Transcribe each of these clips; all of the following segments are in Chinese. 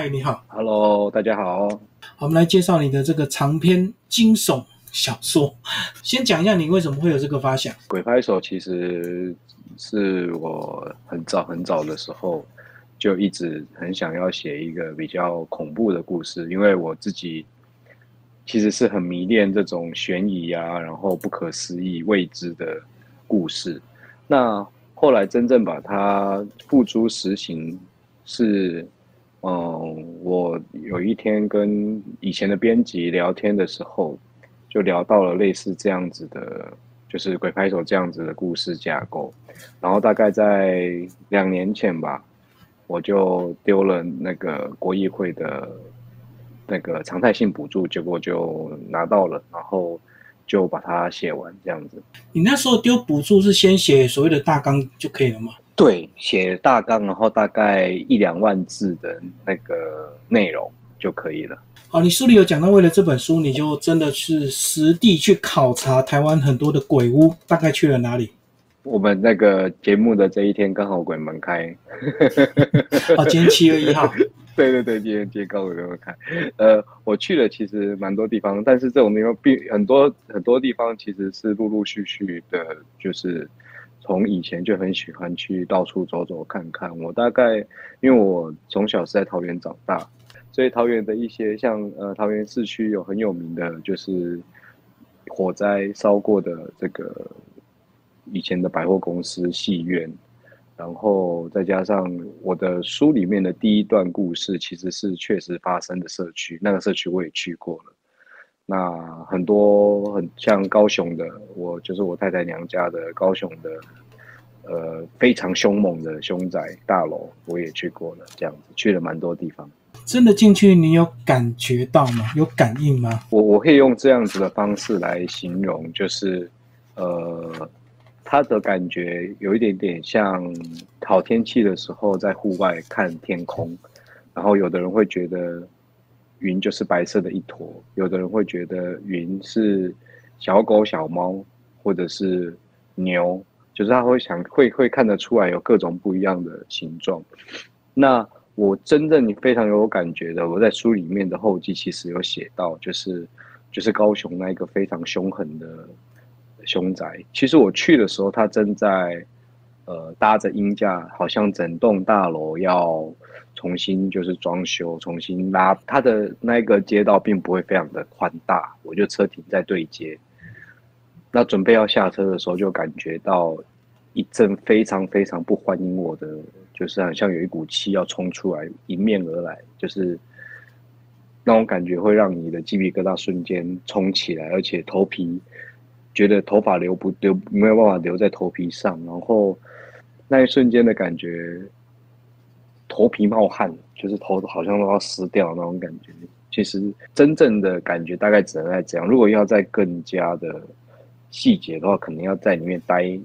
嗨，你好。Hello，大家好。我们来介绍你的这个长篇惊悚小说。先讲一下你为什么会有这个发想。鬼拍手其实是我很早很早的时候就一直很想要写一个比较恐怖的故事，因为我自己其实是很迷恋这种悬疑啊，然后不可思议、未知的故事。那后来真正把它付诸实行是。嗯，我有一天跟以前的编辑聊天的时候，就聊到了类似这样子的，就是鬼拍手这样子的故事架构。然后大概在两年前吧，我就丢了那个国议会的那个常态性补助，结果就拿到了，然后就把它写完这样子。你那时候丢补助是先写所谓的大纲就可以了吗？对，写大纲，然后大概一两万字的那个内容就可以了。好，你书里有讲到，为了这本书，你就真的是实地去考察台湾很多的鬼屋，大概去了哪里？我们那个节目的这一天刚好鬼门开。哦，今天七月一号。对对对，今天今天刚好鬼门开。呃，我去了其实蛮多地方，但是这种地方并很多很多地方其实是陆陆续续的，就是。从以前就很喜欢去到处走走看看。我大概因为我从小是在桃园长大，所以桃园的一些像呃桃园市区有很有名的就是火灾烧过的这个以前的百货公司、戏院，然后再加上我的书里面的第一段故事，其实是确实发生的社区，那个社区我也去过了。那很多很像高雄的，我就是我太太娘家的高雄的，呃，非常凶猛的凶宅大楼，我也去过了，这样子去了蛮多地方。真的进去，你有感觉到吗？有感应吗？我我可以用这样子的方式来形容，就是呃，它的感觉有一点点像好天气的时候在户外看天空，然后有的人会觉得。云就是白色的一坨，有的人会觉得云是小狗、小猫，或者是牛，就是他会想会会看得出来有各种不一样的形状。那我真正非常有感觉的，我在书里面的后记其实有写到，就是就是高雄那一个非常凶狠的凶宅。其实我去的时候，他正在呃搭着鹰架，好像整栋大楼要。重新就是装修，重新拉它的那个街道，并不会非常的宽大。我就车停在对街，那准备要下车的时候，就感觉到一阵非常非常不欢迎我的，就是好像有一股气要冲出来，迎面而来，就是那种感觉会让你的鸡皮疙瘩瞬间冲起来，而且头皮觉得头发留不留没有办法留在头皮上，然后那一瞬间的感觉。头皮冒汗，就是头好像都要湿掉那种感觉。其实真正的感觉大概只能在这样。如果要再更加的细节的话，可能要在里面待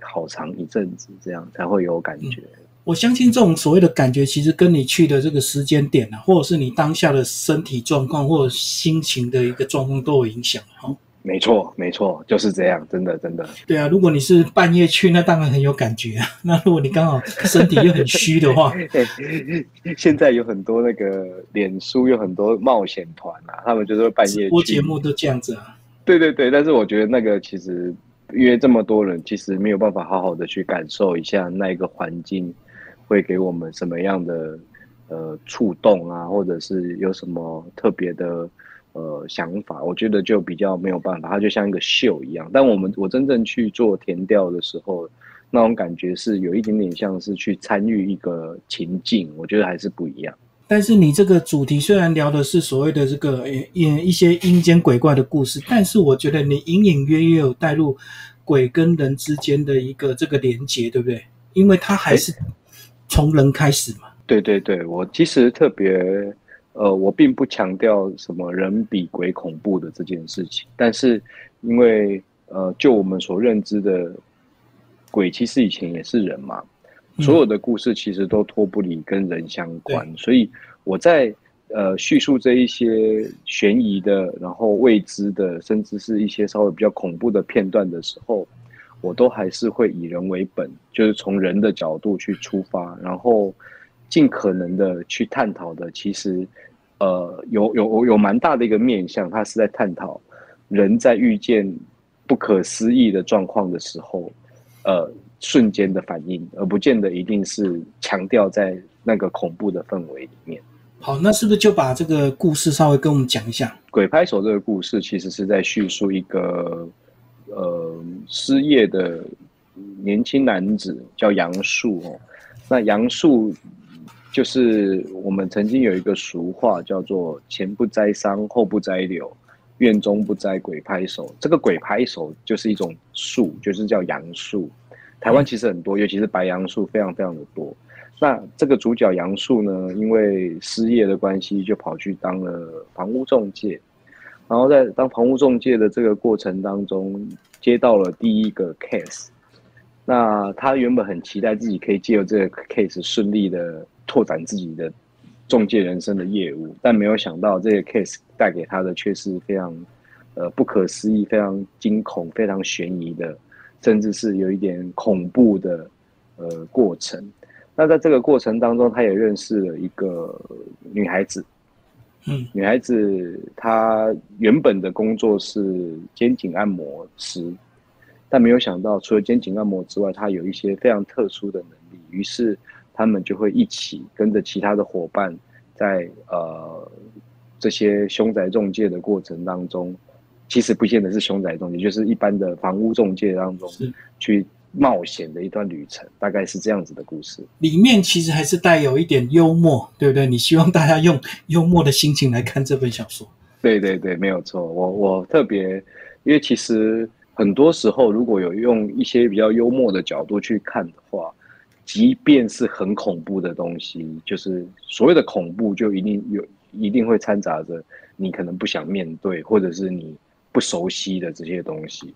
好长一阵子，这样才会有感觉。嗯、我相信这种所谓的感觉，其实跟你去的这个时间点啊，或者是你当下的身体状况或者心情的一个状况都有影响。哈。没错，没错，就是这样，真的，真的。对啊，如果你是半夜去，那当然很有感觉啊。那如果你刚好身体又很虚的话，现在有很多那个脸书有很多冒险团啊，他们就是半夜播节目都这样子啊。对对对，但是我觉得那个其实约这么多人，其实没有办法好好的去感受一下那一个环境会给我们什么样的呃触动啊，或者是有什么特别的。呃，想法我觉得就比较没有办法，它就像一个秀一样。但我们我真正去做填调的时候，那种感觉是有一点点像是去参与一个情境，我觉得还是不一样。但是你这个主题虽然聊的是所谓的这个一一些阴间鬼怪的故事，但是我觉得你隐隐约约有带入鬼跟人之间的一个这个连接，对不对？因为它还是从人开始嘛。对对对，我其实特别。呃，我并不强调什么人比鬼恐怖的这件事情，但是因为呃，就我们所认知的鬼，其实以前也是人嘛，所有的故事其实都脱不离跟人相关，所以我在呃叙述这一些悬疑的，然后未知的，甚至是一些稍微比较恐怖的片段的时候，我都还是会以人为本，就是从人的角度去出发，然后。尽可能的去探讨的，其实呃有有有蛮大的一个面向，它是在探讨人在遇见不可思议的状况的时候，呃瞬间的反应，而不见得一定是强调在那个恐怖的氛围里面。好，那是不是就把这个故事稍微跟我们讲一下？鬼拍手这个故事其实是在叙述一个呃失业的年轻男子，叫杨树哦。那杨树就是我们曾经有一个俗话叫做“前不栽桑，后不栽柳，院中不栽鬼拍手”。这个鬼拍手就是一种树，就是叫杨树。台湾其实很多，尤其是白杨树，非常非常的多。那这个主角杨树呢，因为失业的关系，就跑去当了房屋中介。然后在当房屋中介的这个过程当中，接到了第一个 case。那他原本很期待自己可以借由这个 case 顺利的拓展自己的中介人生的业务，但没有想到这个 case 带给他的却是非常呃不可思议、非常惊恐、非常悬疑的，甚至是有一点恐怖的呃过程。那在这个过程当中，他也认识了一个女孩子。嗯，女孩子她原本的工作是肩颈按摩师，但没有想到，除了肩颈按摩之外，她有一些非常特殊的能力。于是他们就会一起跟着其他的伙伴，在呃这些凶宅中介的过程当中，其实不见得是凶宅中介，就是一般的房屋中介当中去。冒险的一段旅程，大概是这样子的故事。里面其实还是带有一点幽默，对不对？你希望大家用幽默的心情来看这本小说。对对对，没有错。我我特别，因为其实很多时候，如果有用一些比较幽默的角度去看的话，即便是很恐怖的东西，就是所谓的恐怖，就一定有一定会掺杂着你可能不想面对，或者是你不熟悉的这些东西。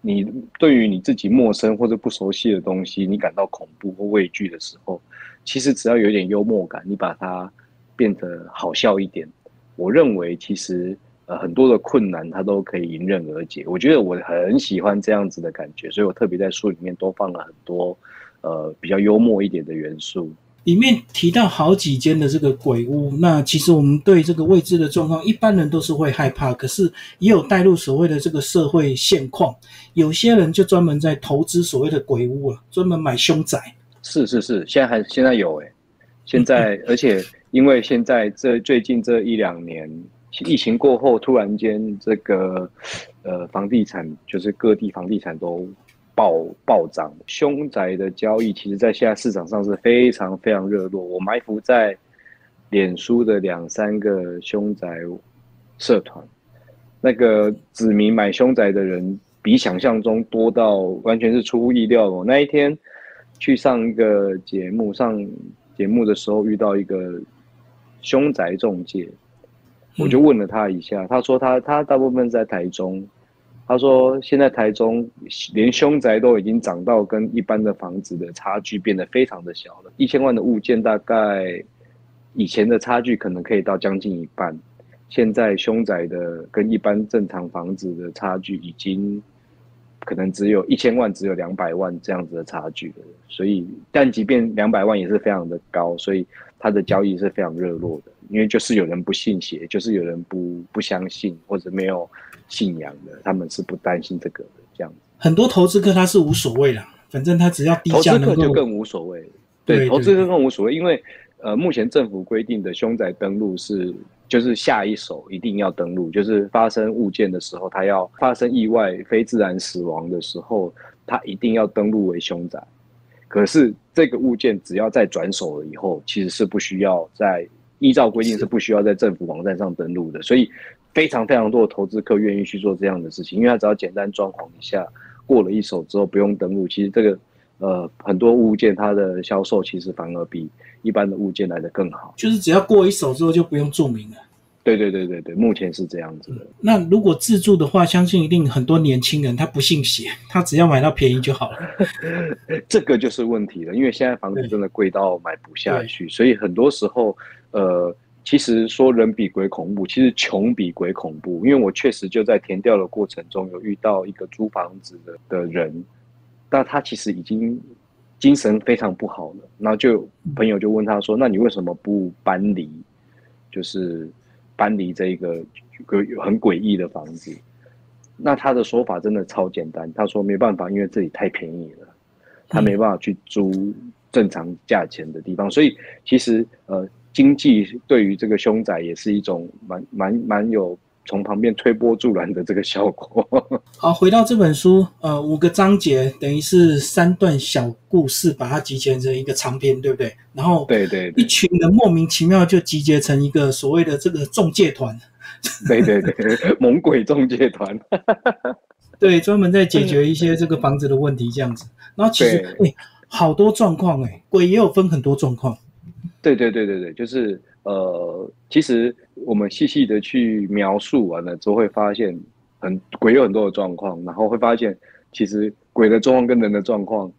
你对于你自己陌生或者不熟悉的东西，你感到恐怖或畏惧的时候，其实只要有一点幽默感，你把它变得好笑一点，我认为其实呃很多的困难它都可以迎刃而解。我觉得我很喜欢这样子的感觉，所以我特别在书里面多放了很多呃比较幽默一点的元素。里面提到好几间的这个鬼屋，那其实我们对这个未知的状况，一般人都是会害怕。可是也有带入所谓的这个社会现况，有些人就专门在投资所谓的鬼屋啊，专门买凶宅。是是是，现在还现在有哎，现在而且因为现在这最近这一两年疫情过后，突然间这个呃房地产就是各地房地产都。暴暴涨，凶宅的交易其实，在现在市场上是非常非常热络。我埋伏在脸书的两三个凶宅社团，那个指名买凶宅的人比想象中多到完全是出乎意料。我那一天去上一个节目，上节目的时候遇到一个凶宅中介，我就问了他一下，他说他他大部分在台中。他说：“现在台中连凶宅都已经涨到跟一般的房子的差距变得非常的小了。一千万的物件，大概以前的差距可能可以到将近一半。现在凶宅的跟一般正常房子的差距，已经可能只有一千万，只有两百万这样子的差距了。所以，但即便两百万也是非常的高，所以它的交易是非常热络的。因为就是有人不信邪，就是有人不不相信或者没有。”信仰的，他们是不担心这个的，这样子。很多投资客他是无所谓的，反正他只要低价能够。投资客就更无所谓。对，投资客更无所谓，因为呃，目前政府规定的凶宅登录是，就是下一手一定要登录，就是发生物件的时候，他要发生意外、非自然死亡的时候，他一定要登录为凶宅。可是这个物件只要在转手了以后，其实是不需要在依照规定是不需要在政府网站上登录的，所以。非常非常多的投资客愿意去做这样的事情，因为他只要简单装潢一下，过了一手之后不用登录，其实这个呃很多物件它的销售其实反而比一般的物件来的更好。就是只要过一手之后就不用注明了。对对对对对，目前是这样子的。那如果自住的话，相信一定很多年轻人他不信邪，他只要买到便宜就好了。这个就是问题了，因为现在房子真的贵到买不下去，所以很多时候呃。其实说人比鬼恐怖，其实穷比鬼恐怖。因为我确实就在填调的过程中有遇到一个租房子的的人，那他其实已经精神非常不好了。然后就朋友就问他说：“那你为什么不搬离？就是搬离这个很诡异的房子？”那他的说法真的超简单，他说没办法，因为这里太便宜了，他没办法去租正常价钱的地方。所以其实呃，经济对于这个凶宅也是一种蛮蛮蛮有。从旁边推波助澜的这个效果。好，回到这本书，呃，五个章节等于是三段小故事，把它集结成一个长篇，对不对？然后，对对，一群人莫名其妙就集结成一个所谓的这个中介团。对对对，猛鬼中介团。对，专门在解决一些这个房子的问题，这样子。然后其实，哎，好多状况，哎，鬼也有分很多状况。对对对对对，就是呃，其实。我们细细的去描述完了之后，会发现很鬼有很多的状况，然后会发现其实鬼的状况跟人的状况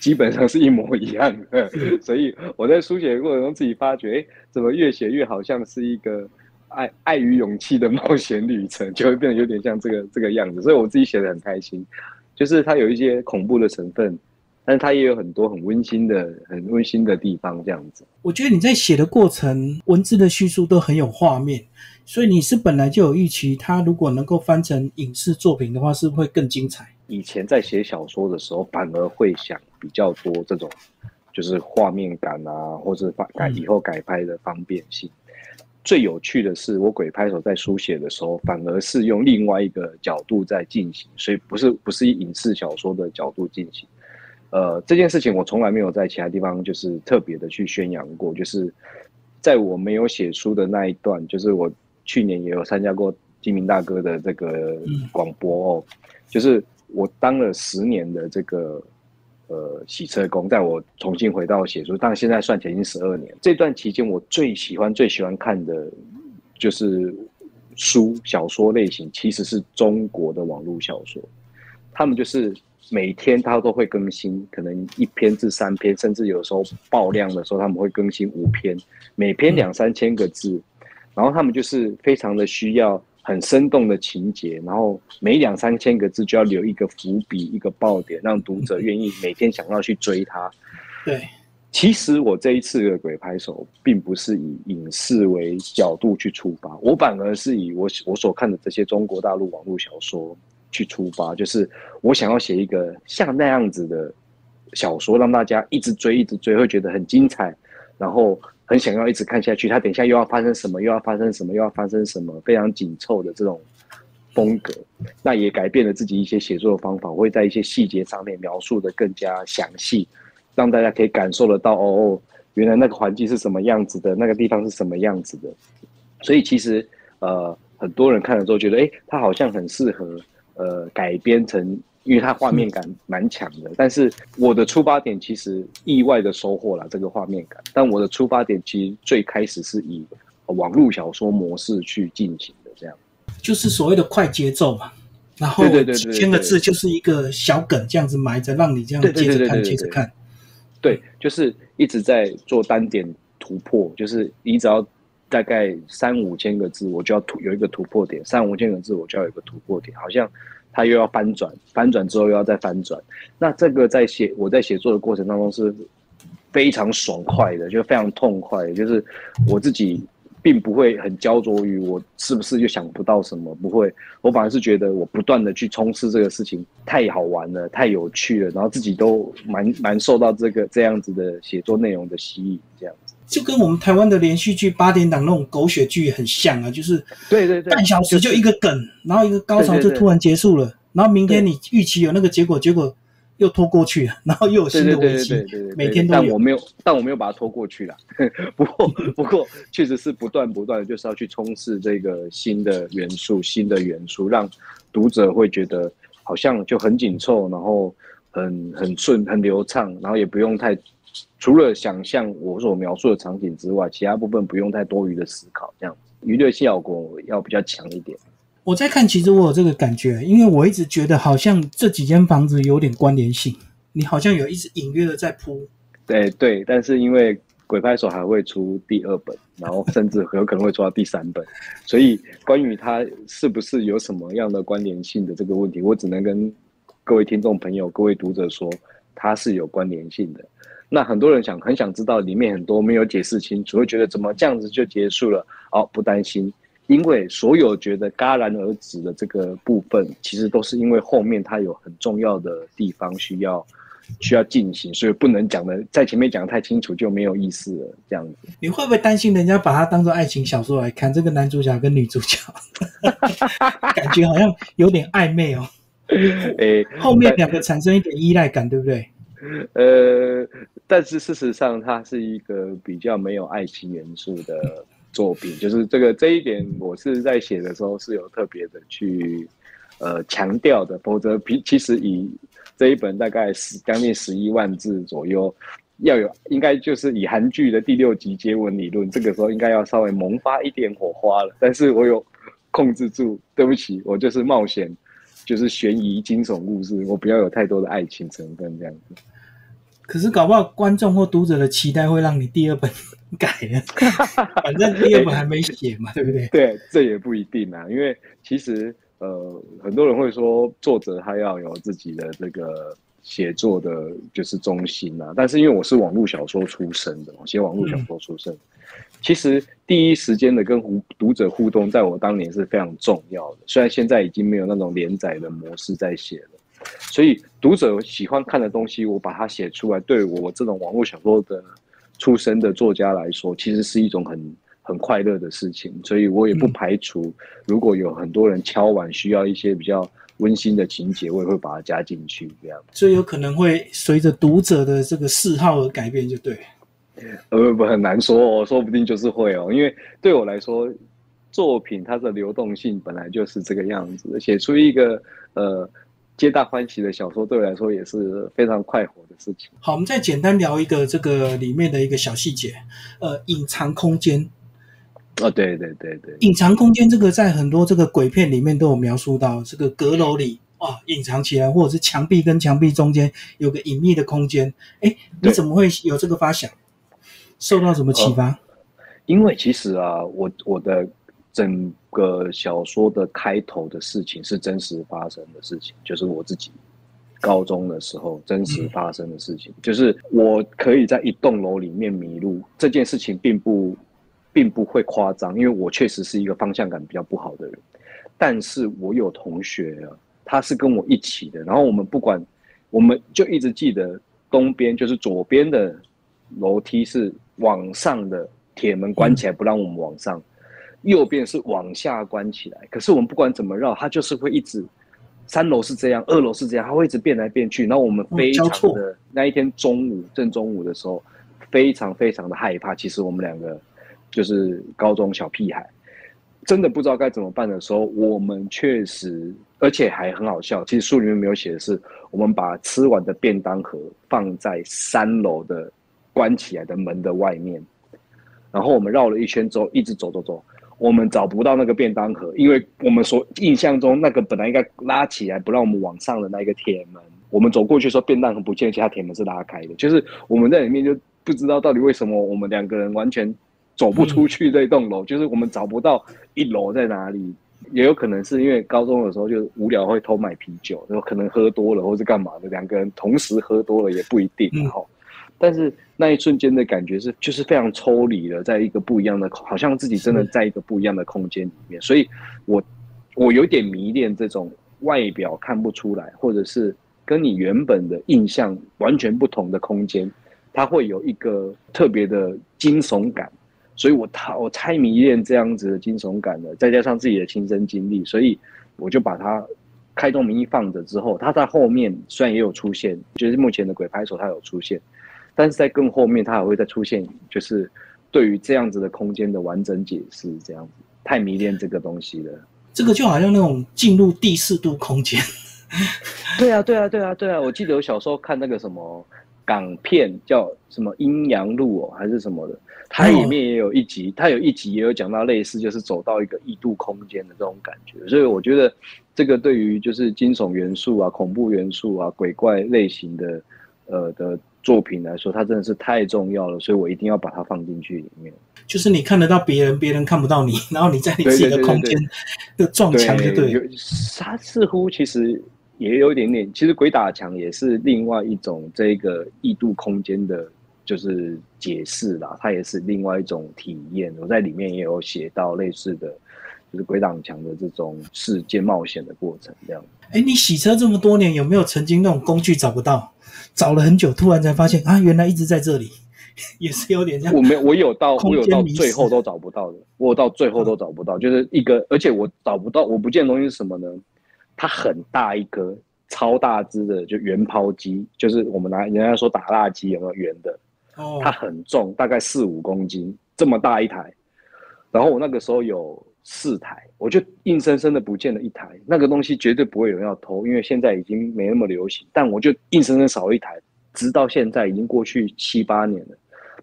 基本上是一模一样的。所以我在书写的过程中自己发觉，哎，怎么越写越好像是一个爱爱与勇气的冒险旅程，就会变得有点像这个这个样子。所以我自己写的很开心，就是它有一些恐怖的成分。但是它也有很多很温馨的、很温馨的地方，这样子。我觉得你在写的过程，文字的叙述都很有画面，所以你是本来就有预期，它如果能够翻成影视作品的话，是会更精彩。以前在写小说的时候，反而会想比较多这种，就是画面感啊，或者改以后改拍的方便性。最有趣的是，我鬼拍手在书写的时候，反而是用另外一个角度在进行，所以不是不是以影视小说的角度进行。呃，这件事情我从来没有在其他地方就是特别的去宣扬过。就是在我没有写书的那一段，就是我去年也有参加过金明大哥的这个广播哦。就是我当了十年的这个呃洗车工，在我重新回到写书，但现在算起来已经十二年。这段期间，我最喜欢最喜欢看的就是书小说类型，其实是中国的网络小说，他们就是。每天他都会更新，可能一篇至三篇，甚至有时候爆量的时候，他们会更新五篇，每篇两三千个字，然后他们就是非常的需要很生动的情节，然后每两三千个字就要留一个伏笔，一个爆点，让读者愿意每天想要去追它。对，其实我这一次的鬼拍手，并不是以影视为角度去出发，我反而是以我我所看的这些中国大陆网络小说。去出发，就是我想要写一个像那样子的小说，让大家一直追，一直追，会觉得很精彩，然后很想要一直看下去。他等一下又要发生什么，又要发生什么，又要发生什么，非常紧凑的这种风格。那也改变了自己一些写作的方法，会在一些细节上面描述的更加详细，让大家可以感受得到哦哦，原来那个环境是什么样子的，那个地方是什么样子的。所以其实呃，很多人看了之后觉得，哎，他好像很适合。呃，改编成，因为它画面感蛮强的，但是我的出发点其实意外的收获了这个画面感，但我的出发点其实最开始是以网络小说模式去进行的，这样，就是所谓的快节奏嘛，然后几千个字就是一个小梗这样子埋着，让你这样接着看，接着看，对，就是一直在做单点突破，就是你只要。大概三五千个字，我就要突有一个突破点；三五千个字，我就要有个突破点。好像它又要翻转，翻转之后又要再翻转。那这个在写我在写作的过程当中是非常爽快的，就非常痛快。就是我自己并不会很焦灼于我是不是又想不到什么，不会。我反而是觉得我不断的去冲刺这个事情太好玩了，太有趣了，然后自己都蛮蛮受到这个这样子的写作内容的吸引，这样。就跟我们台湾的连续剧八点档那种狗血剧很像啊，就是对对对，半小时就一个梗，然后一个高潮就突然结束了，然后明天你预期有那个结果，结果又拖过去了，然后又有新的危机，每天都有。但我没有，但我没有把它拖过去了。不过不过，确实是不断不断的，就是要去冲刺这个新的元素、新的元素，让读者会觉得好像就很紧凑，然后很很顺、很流畅，然后也不用太。除了想象我所描述的场景之外，其他部分不用太多余的思考，这样娱乐效果要比较强一点。我在看，其实我有这个感觉，因为我一直觉得好像这几间房子有点关联性，你好像有一直隐约的在铺。对对，但是因为鬼拍手还会出第二本，然后甚至有可能会出到第三本，所以关于它是不是有什么样的关联性的这个问题，我只能跟各位听众朋友、各位读者说。它是有关联性的。那很多人想很想知道里面很多没有解释清楚，会觉得怎么这样子就结束了？哦，不担心，因为所有觉得戛然而止的这个部分，其实都是因为后面它有很重要的地方需要需要进行，所以不能讲的在前面讲的太清楚就没有意思了。这样子，你会不会担心人家把它当做爱情小说来看？这个男主角跟女主角，感觉好像有点暧昧哦。诶，后面两个产生一点依赖感，对不对？呃，但是事实上，它是一个比较没有爱情元素的作品，就是这个这一点，我是在写的时候是有特别的去呃强调的。否则，其其实以这一本大概十将近十一万字左右，要有应该就是以韩剧的第六集接吻理论，这个时候应该要稍微萌发一点火花了。但是我有控制住，对不起，我就是冒险。就是悬疑惊悚故事，我不要有太多的爱情成分这样子。可是搞不好观众或读者的期待会让你第二本改了，反正第二本还没写嘛，对不对？对，这也不一定啊，因为其实呃，很多人会说作者他要有自己的这个写作的，就是中心啊。但是因为我是网络小说出身的，写网络小说出身。其实第一时间的跟读读者互动，在我当年是非常重要的。虽然现在已经没有那种连载的模式在写了，所以读者喜欢看的东西，我把它写出来，对我这种网络小说的出身的作家来说，其实是一种很很快乐的事情。所以我也不排除，如果有很多人敲碗需要一些比较温馨的情节，我也会把它加进去。这样，所以有可能会随着读者的这个嗜好而改变，就对。呃不很难说哦，说不定就是会哦，因为对我来说，作品它的流动性本来就是这个样子，写出一个呃皆大欢喜的小说，对我来说也是非常快活的事情。好，我们再简单聊一个这个里面的一个小细节，呃，隐藏空间。哦，对对对对，隐藏空间这个在很多这个鬼片里面都有描述到，这个阁楼里啊隐藏起来，或者是墙壁跟墙壁中间有个隐秘的空间。哎，你怎么会有这个发想？受到什么启发？因为其实啊，我我的整个小说的开头的事情是真实发生的事情，就是我自己高中的时候真实发生的事情，就是我可以在一栋楼里面迷路这件事情，并不并不会夸张，因为我确实是一个方向感比较不好的人，但是我有同学啊，他是跟我一起的，然后我们不管，我们就一直记得东边就是左边的楼梯是。往上的铁门关起来不让我们往上，右边是往下关起来。可是我们不管怎么绕，它就是会一直。三楼是这样，二楼是这样，它会一直变来变去。然后我们非常的那一天中午正中午的时候，非常非常的害怕。其实我们两个就是高中小屁孩，真的不知道该怎么办的时候，我们确实而且还很好笑。其实书里面没有写的是，我们把吃完的便当盒放在三楼的。关起来的门的外面，然后我们绕了一圈之后，一直走走走，我们找不到那个便当盒，因为我们所印象中那个本来应该拉起来不让我们往上的那个铁门，我们走过去说便当盒不见，其他铁门是拉开的，就是我们在里面就不知道到底为什么我们两个人完全走不出去这栋楼，就是我们找不到一楼在哪里，也有可能是因为高中的时候就无聊会偷买啤酒，然后可能喝多了或是干嘛的，两个人同时喝多了也不一定，然后。但是那一瞬间的感觉是，就是非常抽离的，在一个不一样的，好像自己真的在一个不一样的空间里面。所以，我我有点迷恋这种外表看不出来，或者是跟你原本的印象完全不同的空间，它会有一个特别的惊悚感。所以我太我太迷恋这样子的惊悚感了，再加上自己的亲身经历，所以我就把它开动名义放着之后，它在后面虽然也有出现，就是目前的鬼拍手它有出现。但是在更后面，它还会再出现，就是对于这样子的空间的完整解释，这样子太迷恋这个东西了。这个就好像那种进入第四度空间。对啊，对啊，对啊，对啊！我记得我小时候看那个什么港片，叫什么《阴阳路》哦，还是什么的，它里面也有一集，它有一集也有讲到类似，就是走到一个异度空间的这种感觉。所以我觉得这个对于就是惊悚元素啊、恐怖元素啊、鬼怪类型的呃的。作品来说，它真的是太重要了，所以我一定要把它放进去里面。就是你看得到别人，别人看不到你，然后你在你自己的空间的撞墙，就对。它似乎其实也有一点点，其实鬼打墙也是另外一种这个异度空间的，就是解释啦，它也是另外一种体验。我在里面也有写到类似的，就是鬼挡墙的这种事件冒险的过程这样。哎，你洗车这么多年，有没有曾经那种工具找不到，找了很久，突然才发现啊，原来一直在这里，也是有点这样。我没有，我有到，我有到最后都找不到的，我有到最后都找不到，就是一个，而且我找不到，我不见的东西是什么呢？它很大一颗，超大只的，就圆抛机，就是我们拿人家说打蜡机有没有圆的？哦，它很重，大概四五公斤，这么大一台。然后我那个时候有。四台，我就硬生生的不见了一台。那个东西绝对不会有人要偷，因为现在已经没那么流行。但我就硬生生少一台，直到现在已经过去七八年了，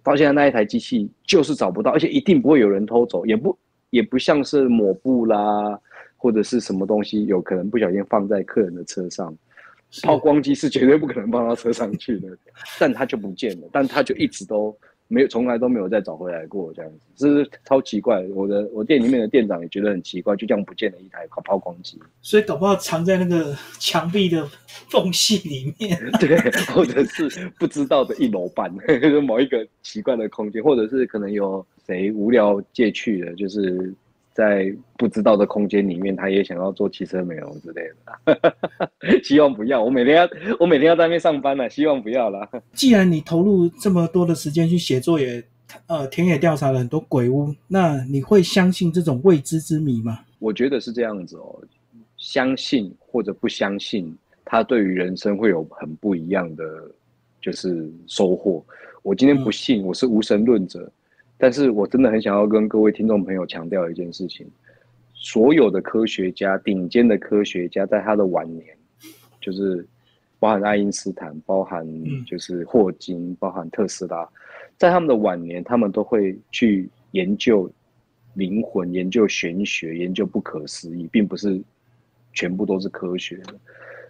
到现在那一台机器就是找不到，而且一定不会有人偷走，也不也不像是抹布啦或者是什么东西，有可能不小心放在客人的车上。抛光机是绝对不可能放到车上去的，但它就不见了，但它就一直都。没有，从来都没有再找回来过，这样子，是超奇怪。我的我店里面的店长也觉得很奇怪，就这样不见了一台抛光机。所以搞不好藏在那个墙壁的缝隙里面，对，或者是不知道的一楼半，某一个奇怪的空间，或者是可能有谁无聊借去的，就是。在不知道的空间里面，他也想要做汽车美容之类的，希望不要。我每天要，我每天要在那边上班呢，希望不要啦。既然你投入这么多的时间去写作，也呃田野调查了很多鬼屋，那你会相信这种未知之谜吗？我觉得是这样子哦，相信或者不相信，他对于人生会有很不一样的就是收获。我今天不信，我是无神论者。但是我真的很想要跟各位听众朋友强调一件事情：所有的科学家，顶尖的科学家，在他的晚年，就是包含爱因斯坦，包含就是霍金，包含特斯拉，在他们的晚年，他们都会去研究灵魂，研究玄学，研究不可思议，并不是全部都是科学的。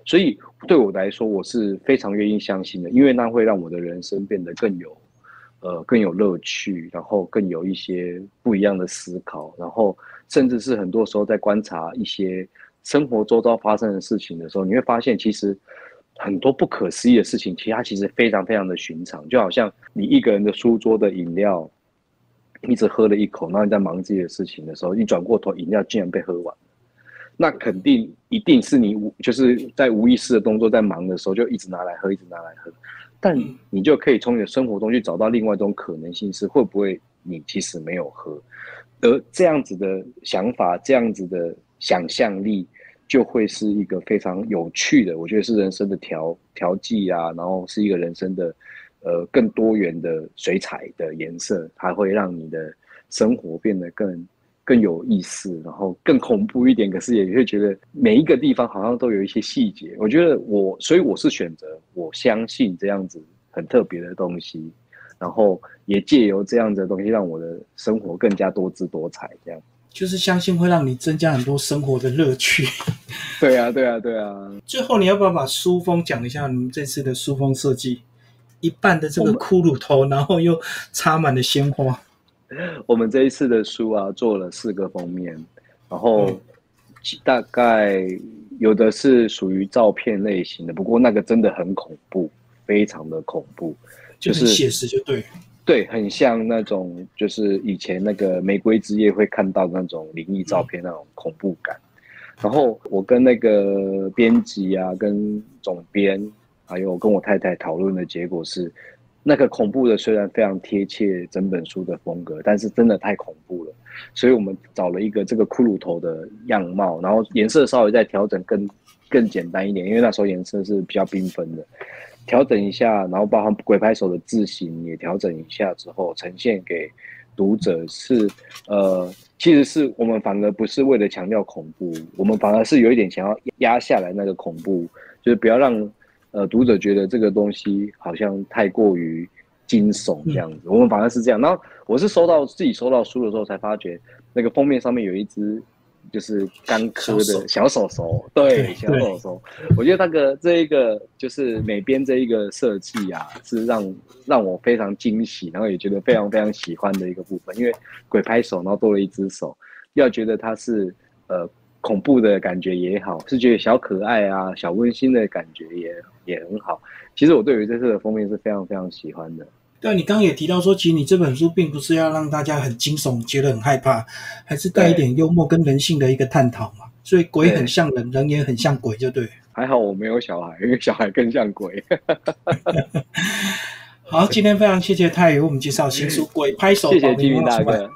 所以对我来说，我是非常愿意相信的，因为那会让我的人生变得更有。呃，更有乐趣，然后更有一些不一样的思考，然后甚至是很多时候在观察一些生活周遭发生的事情的时候，你会发现其实很多不可思议的事情，其实它其实非常非常的寻常。就好像你一个人的书桌的饮料，一直喝了一口，然后你在忙自己的事情的时候，一转过头，饮料竟然被喝完，那肯定一定是你就是在无意识的动作，在忙的时候就一直拿来喝，一直拿来喝。但你就可以从你的生活中去找到另外一种可能性，是会不会你其实没有喝，而这样子的想法，这样子的想象力，就会是一个非常有趣的，我觉得是人生的调调剂啊，然后是一个人生的呃更多元的水彩的颜色，它会让你的生活变得更。更有意思，然后更恐怖一点，可是也会觉得每一个地方好像都有一些细节。我觉得我，所以我是选择我相信这样子很特别的东西，然后也借由这样子的东西，让我的生活更加多姿多彩。这样就是相信会让你增加很多生活的乐趣。对啊，对啊，对啊。最后，你要不要把书封讲一下？你们这次的书封设计，一半的这个骷髅头，然后又插满了鲜花。我们这一次的书啊，做了四个封面，然后大概有的是属于照片类型的，不过那个真的很恐怖，非常的恐怖，就是写实就对，对，很像那种就是以前那个玫瑰之夜会看到那种灵异照片那种恐怖感。然后我跟那个编辑啊，跟总编，还有跟我太太讨论的结果是。那个恐怖的虽然非常贴切整本书的风格，但是真的太恐怖了，所以我们找了一个这个骷髅头的样貌，然后颜色稍微再调整更更简单一点，因为那时候颜色是比较缤纷的，调整一下，然后包含鬼拍手的字形也调整一下之后，呈现给读者是呃，其实是我们反而不是为了强调恐怖，我们反而是有一点想要压下来那个恐怖，就是不要让。呃，读者觉得这个东西好像太过于惊悚这样子，我们反而是这样。然后我是收到自己收到书的时候才发觉，那个封面上面有一只就是干科的小手手，对，小手手。我觉得那个这一个就是美编这一个设计啊，是让让我非常惊喜，然后也觉得非常非常喜欢的一个部分。因为鬼拍手，然后多了一只手，要觉得它是呃恐怖的感觉也好，是觉得小可爱啊、小温馨的感觉也也很好。其实我对于这次的封面是非常非常喜欢的。对，你刚刚也提到说，其实你这本书并不是要让大家很惊悚、觉得很害怕，还是带一点幽默跟人性的一个探讨嘛。所以鬼很像人，人也很像鬼，就对。还好我没有小孩，因为小孩更像鬼。好，今天非常谢谢泰宇为我们介绍新书《鬼拍手》，谢谢金明大哥。